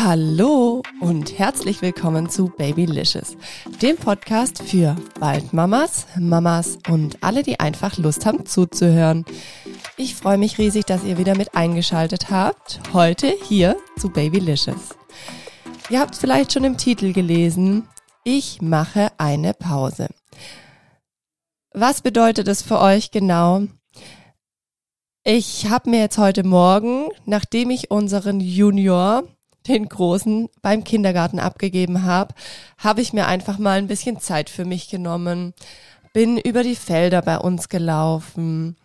Hallo und herzlich willkommen zu Babylicious, dem Podcast für Waldmamas, Mamas und alle, die einfach Lust haben zuzuhören. Ich freue mich riesig, dass ihr wieder mit eingeschaltet habt. Heute hier zu Babylicious. Ihr habt vielleicht schon im Titel gelesen, ich mache eine Pause. Was bedeutet es für euch genau? Ich habe mir jetzt heute Morgen, nachdem ich unseren Junior den Großen beim Kindergarten abgegeben habe, habe ich mir einfach mal ein bisschen Zeit für mich genommen, bin über die Felder bei uns gelaufen,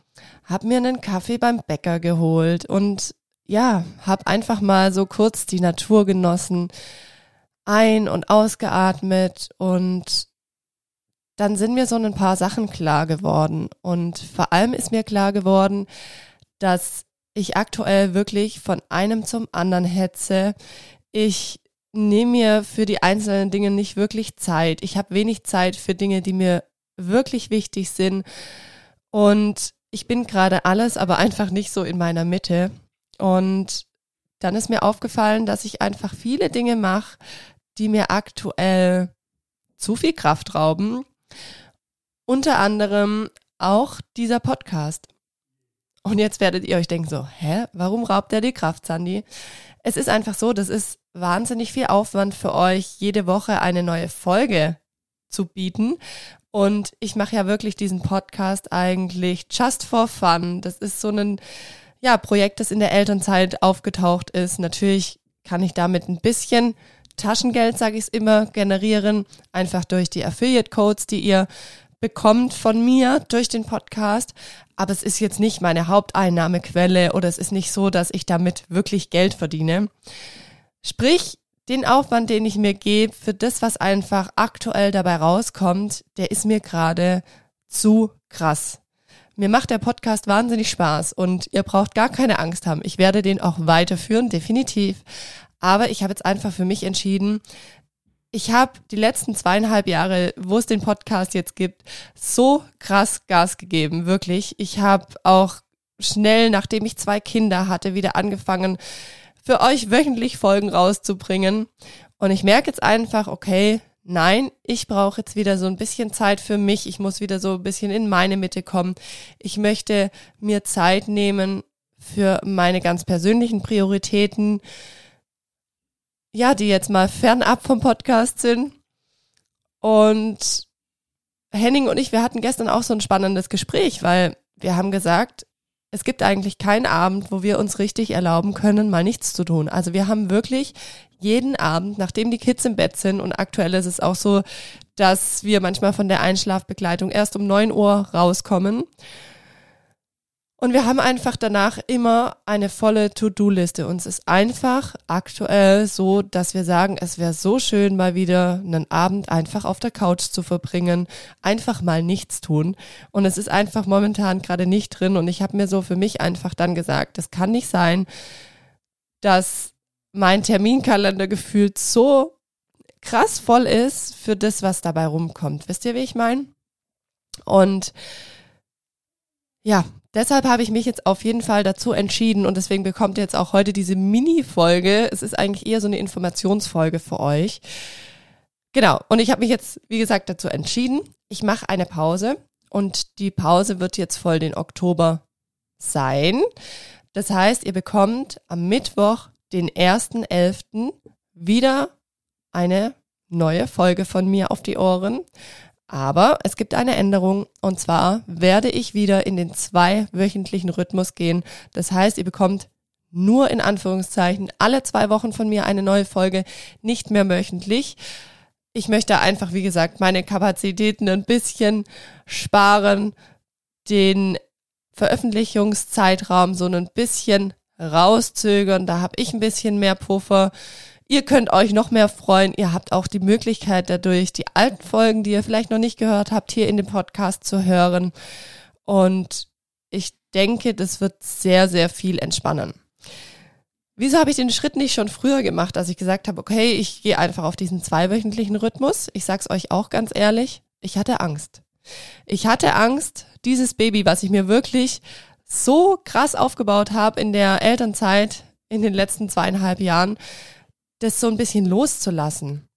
habe mir einen Kaffee beim Bäcker geholt und ja, habe einfach mal so kurz die Natur genossen, ein- und ausgeatmet und dann sind mir so ein paar Sachen klar geworden. Und vor allem ist mir klar geworden, dass ich aktuell wirklich von einem zum anderen hetze. Ich nehme mir für die einzelnen Dinge nicht wirklich Zeit. Ich habe wenig Zeit für Dinge, die mir wirklich wichtig sind. Und ich bin gerade alles, aber einfach nicht so in meiner Mitte. Und dann ist mir aufgefallen, dass ich einfach viele Dinge mache, die mir aktuell zu viel Kraft rauben. Unter anderem auch dieser Podcast. Und jetzt werdet ihr euch denken so, hä, warum raubt er die Kraft, Sandy? Es ist einfach so, das ist wahnsinnig viel Aufwand für euch, jede Woche eine neue Folge zu bieten. Und ich mache ja wirklich diesen Podcast eigentlich just for fun. Das ist so ein ja, Projekt, das in der Elternzeit aufgetaucht ist. Natürlich kann ich damit ein bisschen Taschengeld, sage ich es immer, generieren, einfach durch die Affiliate-Codes, die ihr bekommt von mir durch den Podcast. Aber es ist jetzt nicht meine Haupteinnahmequelle oder es ist nicht so, dass ich damit wirklich Geld verdiene. Sprich, den Aufwand, den ich mir gebe für das, was einfach aktuell dabei rauskommt, der ist mir gerade zu krass. Mir macht der Podcast wahnsinnig Spaß und ihr braucht gar keine Angst haben. Ich werde den auch weiterführen, definitiv. Aber ich habe jetzt einfach für mich entschieden, ich habe die letzten zweieinhalb Jahre, wo es den Podcast jetzt gibt, so krass Gas gegeben, wirklich. Ich habe auch schnell, nachdem ich zwei Kinder hatte, wieder angefangen, für euch wöchentlich Folgen rauszubringen. Und ich merke jetzt einfach, okay, nein, ich brauche jetzt wieder so ein bisschen Zeit für mich. Ich muss wieder so ein bisschen in meine Mitte kommen. Ich möchte mir Zeit nehmen für meine ganz persönlichen Prioritäten ja, die jetzt mal fernab vom Podcast sind. Und Henning und ich, wir hatten gestern auch so ein spannendes Gespräch, weil wir haben gesagt, es gibt eigentlich keinen Abend, wo wir uns richtig erlauben können, mal nichts zu tun. Also wir haben wirklich jeden Abend, nachdem die Kids im Bett sind und aktuell ist es auch so, dass wir manchmal von der Einschlafbegleitung erst um neun Uhr rauskommen und wir haben einfach danach immer eine volle To-Do-Liste. Uns ist einfach aktuell so, dass wir sagen, es wäre so schön, mal wieder einen Abend einfach auf der Couch zu verbringen, einfach mal nichts tun. Und es ist einfach momentan gerade nicht drin. Und ich habe mir so für mich einfach dann gesagt, das kann nicht sein, dass mein Terminkalender gefühlt so krass voll ist für das, was dabei rumkommt. Wisst ihr, wie ich meine? Und ja, deshalb habe ich mich jetzt auf jeden Fall dazu entschieden und deswegen bekommt ihr jetzt auch heute diese Mini-Folge. Es ist eigentlich eher so eine Informationsfolge für euch. Genau, und ich habe mich jetzt, wie gesagt, dazu entschieden. Ich mache eine Pause und die Pause wird jetzt voll den Oktober sein. Das heißt, ihr bekommt am Mittwoch, den 1.11., wieder eine neue Folge von mir auf die Ohren. Aber es gibt eine Änderung und zwar werde ich wieder in den zwei wöchentlichen Rhythmus gehen. Das heißt, ihr bekommt nur in Anführungszeichen alle zwei Wochen von mir eine neue Folge, nicht mehr wöchentlich. Ich möchte einfach, wie gesagt, meine Kapazitäten ein bisschen sparen, den Veröffentlichungszeitraum so ein bisschen rauszögern. Da habe ich ein bisschen mehr Puffer. Ihr könnt euch noch mehr freuen. Ihr habt auch die Möglichkeit dadurch, die alten Folgen, die ihr vielleicht noch nicht gehört habt, hier in dem Podcast zu hören. Und ich denke, das wird sehr, sehr viel entspannen. Wieso habe ich den Schritt nicht schon früher gemacht, als ich gesagt habe, okay, ich gehe einfach auf diesen zweiwöchentlichen Rhythmus? Ich sag's euch auch ganz ehrlich, ich hatte Angst. Ich hatte Angst, dieses Baby, was ich mir wirklich so krass aufgebaut habe in der Elternzeit in den letzten zweieinhalb Jahren, das so ein bisschen loszulassen.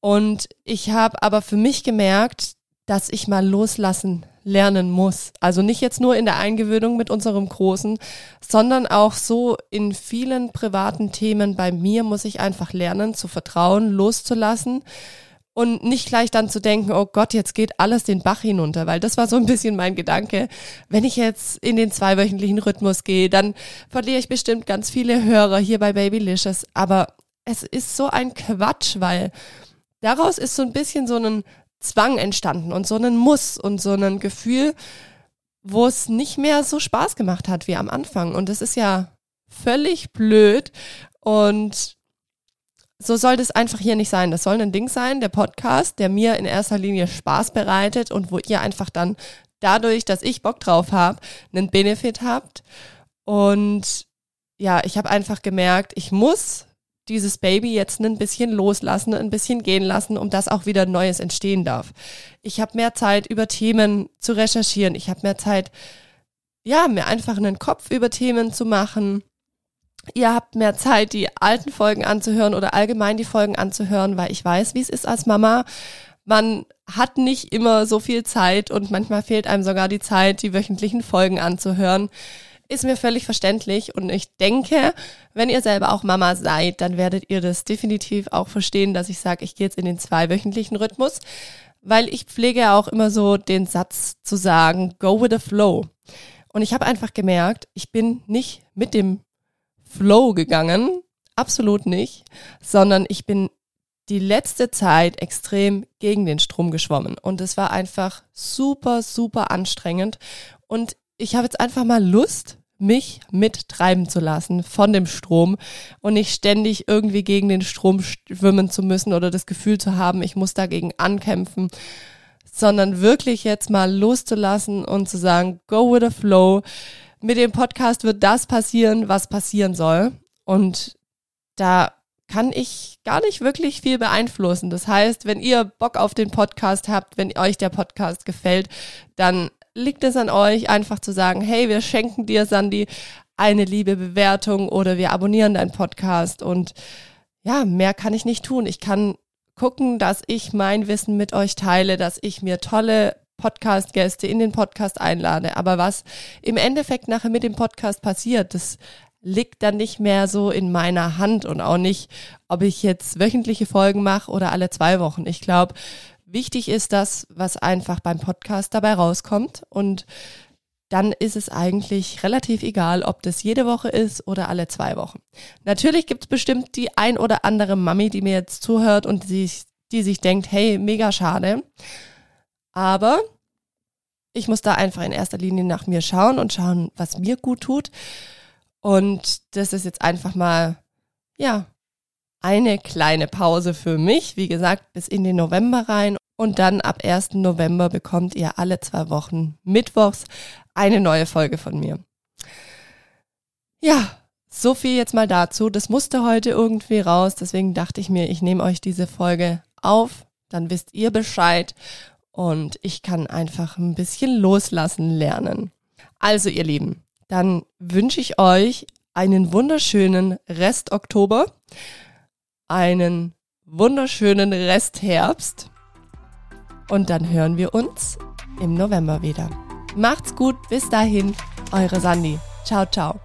Und ich habe aber für mich gemerkt, dass ich mal loslassen lernen muss. Also nicht jetzt nur in der Eingewöhnung mit unserem Großen, sondern auch so in vielen privaten Themen bei mir muss ich einfach lernen zu vertrauen, loszulassen und nicht gleich dann zu denken, oh Gott, jetzt geht alles den Bach hinunter, weil das war so ein bisschen mein Gedanke. Wenn ich jetzt in den zweiwöchentlichen Rhythmus gehe, dann verliere ich bestimmt ganz viele Hörer hier bei Babylicious, aber es ist so ein Quatsch, weil daraus ist so ein bisschen so ein Zwang entstanden und so ein Muss und so ein Gefühl, wo es nicht mehr so Spaß gemacht hat wie am Anfang. Und das ist ja völlig blöd. Und so soll das einfach hier nicht sein. Das soll ein Ding sein, der Podcast, der mir in erster Linie Spaß bereitet und wo ihr einfach dann dadurch, dass ich Bock drauf habe, einen Benefit habt. Und ja, ich habe einfach gemerkt, ich muss dieses Baby jetzt ein bisschen loslassen, ein bisschen gehen lassen, um dass auch wieder Neues entstehen darf. Ich habe mehr Zeit, über Themen zu recherchieren. Ich habe mehr Zeit, ja, mir einfach einen Kopf über Themen zu machen. Ihr habt mehr Zeit, die alten Folgen anzuhören oder allgemein die Folgen anzuhören, weil ich weiß, wie es ist als Mama. Man hat nicht immer so viel Zeit und manchmal fehlt einem sogar die Zeit, die wöchentlichen Folgen anzuhören ist mir völlig verständlich und ich denke, wenn ihr selber auch Mama seid, dann werdet ihr das definitiv auch verstehen, dass ich sage, ich gehe jetzt in den zweiwöchentlichen Rhythmus, weil ich pflege auch immer so den Satz zu sagen, go with the flow. Und ich habe einfach gemerkt, ich bin nicht mit dem Flow gegangen, absolut nicht, sondern ich bin die letzte Zeit extrem gegen den Strom geschwommen. Und es war einfach super, super anstrengend. Und ich habe jetzt einfach mal Lust, mich mittreiben zu lassen von dem Strom und nicht ständig irgendwie gegen den Strom schwimmen zu müssen oder das Gefühl zu haben, ich muss dagegen ankämpfen, sondern wirklich jetzt mal loszulassen und zu sagen, go with the flow. Mit dem Podcast wird das passieren, was passieren soll. Und da kann ich gar nicht wirklich viel beeinflussen. Das heißt, wenn ihr Bock auf den Podcast habt, wenn euch der Podcast gefällt, dann liegt es an euch, einfach zu sagen, hey, wir schenken dir, Sandy, eine liebe Bewertung oder wir abonnieren deinen Podcast und ja, mehr kann ich nicht tun. Ich kann gucken, dass ich mein Wissen mit euch teile, dass ich mir tolle Podcast-Gäste in den Podcast einlade. Aber was im Endeffekt nachher mit dem Podcast passiert, das liegt dann nicht mehr so in meiner Hand und auch nicht, ob ich jetzt wöchentliche Folgen mache oder alle zwei Wochen. Ich glaube, Wichtig ist das, was einfach beim Podcast dabei rauskommt und dann ist es eigentlich relativ egal, ob das jede Woche ist oder alle zwei Wochen. Natürlich gibt es bestimmt die ein oder andere Mami, die mir jetzt zuhört und die, die sich denkt, hey, mega schade. Aber ich muss da einfach in erster Linie nach mir schauen und schauen, was mir gut tut. Und das ist jetzt einfach mal, ja, eine kleine Pause für mich. Wie gesagt, bis in den November rein. Und dann ab 1. November bekommt ihr alle zwei Wochen mittwochs eine neue Folge von mir. Ja, so viel jetzt mal dazu. Das musste heute irgendwie raus. Deswegen dachte ich mir, ich nehme euch diese Folge auf. Dann wisst ihr Bescheid. Und ich kann einfach ein bisschen loslassen lernen. Also ihr Lieben, dann wünsche ich euch einen wunderschönen Rest Oktober, einen wunderschönen Rest Herbst und dann hören wir uns im November wieder. Macht's gut, bis dahin, eure Sandy. Ciao, ciao.